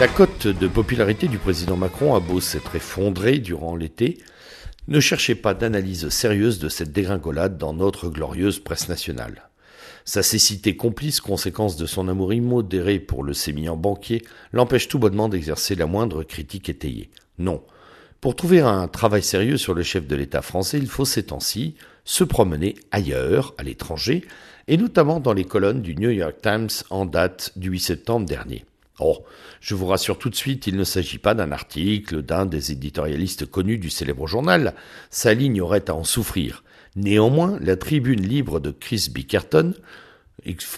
La cote de popularité du président Macron a beau s'être effondrée durant l'été, ne cherchez pas d'analyse sérieuse de cette dégringolade dans notre glorieuse presse nationale. Sa cécité complice, conséquence de son amour immodéré pour le sémillant banquier, l'empêche tout bonnement d'exercer la moindre critique étayée. Non. Pour trouver un travail sérieux sur le chef de l'État français, il faut ces temps-ci se promener ailleurs, à l'étranger, et notamment dans les colonnes du New York Times en date du 8 septembre dernier. Oh, je vous rassure tout de suite, il ne s'agit pas d'un article d'un des éditorialistes connus du célèbre journal. Sa ligne aurait à en souffrir. Néanmoins, la tribune libre de Chris Bickerton,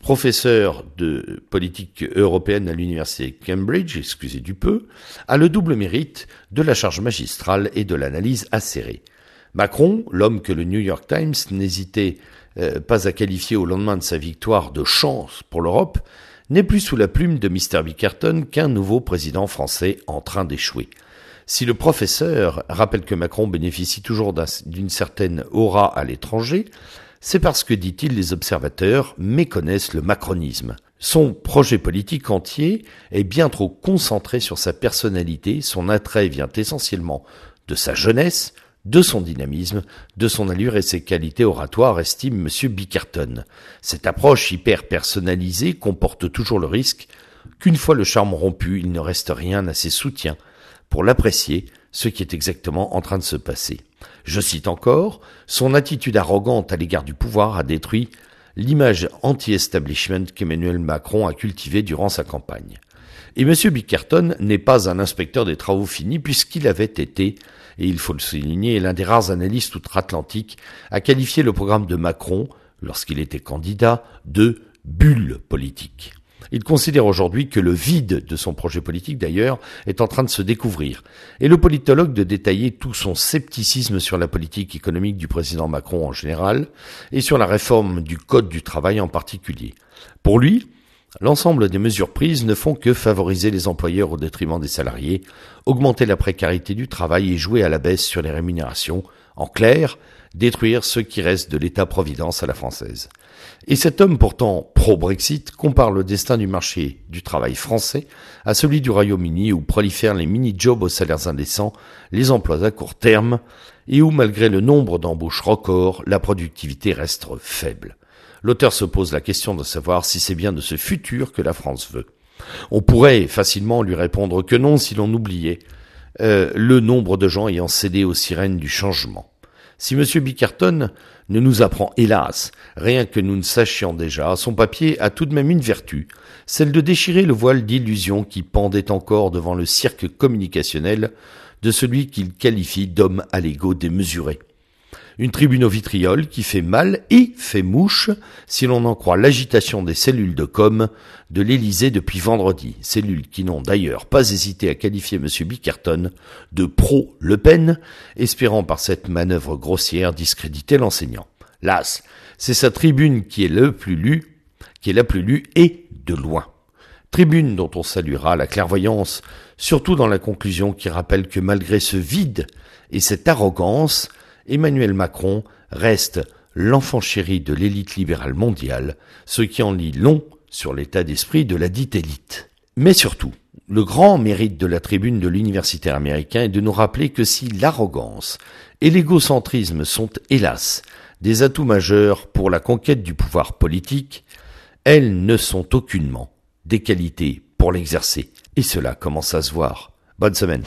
professeur de politique européenne à l'université Cambridge, excusez du peu, a le double mérite de la charge magistrale et de l'analyse acérée. Macron, l'homme que le New York Times n'hésitait euh, pas à qualifier au lendemain de sa victoire de chance pour l'Europe, n'est plus sous la plume de Mr. Bickerton qu'un nouveau président français en train d'échouer. Si le professeur rappelle que Macron bénéficie toujours d'une certaine aura à l'étranger, c'est parce que, dit-il, les observateurs méconnaissent le macronisme. Son projet politique entier est bien trop concentré sur sa personnalité, son attrait vient essentiellement de sa jeunesse, de son dynamisme, de son allure et ses qualités oratoires, estime M. Bickerton. Cette approche hyper personnalisée comporte toujours le risque qu'une fois le charme rompu, il ne reste rien à ses soutiens pour l'apprécier, ce qui est exactement en train de se passer. Je cite encore, son attitude arrogante à l'égard du pouvoir a détruit l'image anti-establishment qu'Emmanuel Macron a cultivée durant sa campagne. Et M. Bickerton n'est pas un inspecteur des travaux finis puisqu'il avait été et il faut le souligner, l'un des rares analystes outre-Atlantique à qualifier le programme de Macron, lorsqu'il était candidat, de bulle politique. Il considère aujourd'hui que le vide de son projet politique, d'ailleurs, est en train de se découvrir, et le politologue de détailler tout son scepticisme sur la politique économique du président Macron en général, et sur la réforme du Code du travail en particulier. Pour lui, L'ensemble des mesures prises ne font que favoriser les employeurs au détriment des salariés, augmenter la précarité du travail et jouer à la baisse sur les rémunérations, en clair, détruire ce qui reste de l'État-providence à la française. Et cet homme pourtant pro-Brexit compare le destin du marché du travail français à celui du Royaume-Uni où prolifèrent les mini-jobs aux salaires indécents, les emplois à court terme, et où malgré le nombre d'embauches records, la productivité reste faible. L'auteur se pose la question de savoir si c'est bien de ce futur que la France veut. On pourrait facilement lui répondre que non si l'on oubliait euh, le nombre de gens ayant cédé aux sirènes du changement. Si M. Bickerton ne nous apprend hélas rien que nous ne sachions déjà, son papier a tout de même une vertu, celle de déchirer le voile d'illusion qui pendait encore devant le cirque communicationnel de celui qu'il qualifie d'homme à l'ego démesuré. Une tribune au vitriol qui fait mal et fait mouche si l'on en croit l'agitation des cellules de com de l'Élysée depuis vendredi. Cellules qui n'ont d'ailleurs pas hésité à qualifier M. Bickerton de pro-Le Pen, espérant par cette manœuvre grossière discréditer l'enseignant. Las, c'est sa tribune qui est le plus lue, qui est la plus lue et de loin. Tribune dont on saluera la clairvoyance, surtout dans la conclusion qui rappelle que malgré ce vide et cette arrogance, Emmanuel Macron reste l'enfant chéri de l'élite libérale mondiale, ce qui en lit long sur l'état d'esprit de la dite élite. Mais surtout, le grand mérite de la tribune de l'universitaire américain est de nous rappeler que si l'arrogance et l'égocentrisme sont, hélas, des atouts majeurs pour la conquête du pouvoir politique, elles ne sont aucunement des qualités pour l'exercer. Et cela commence à se voir. Bonne semaine.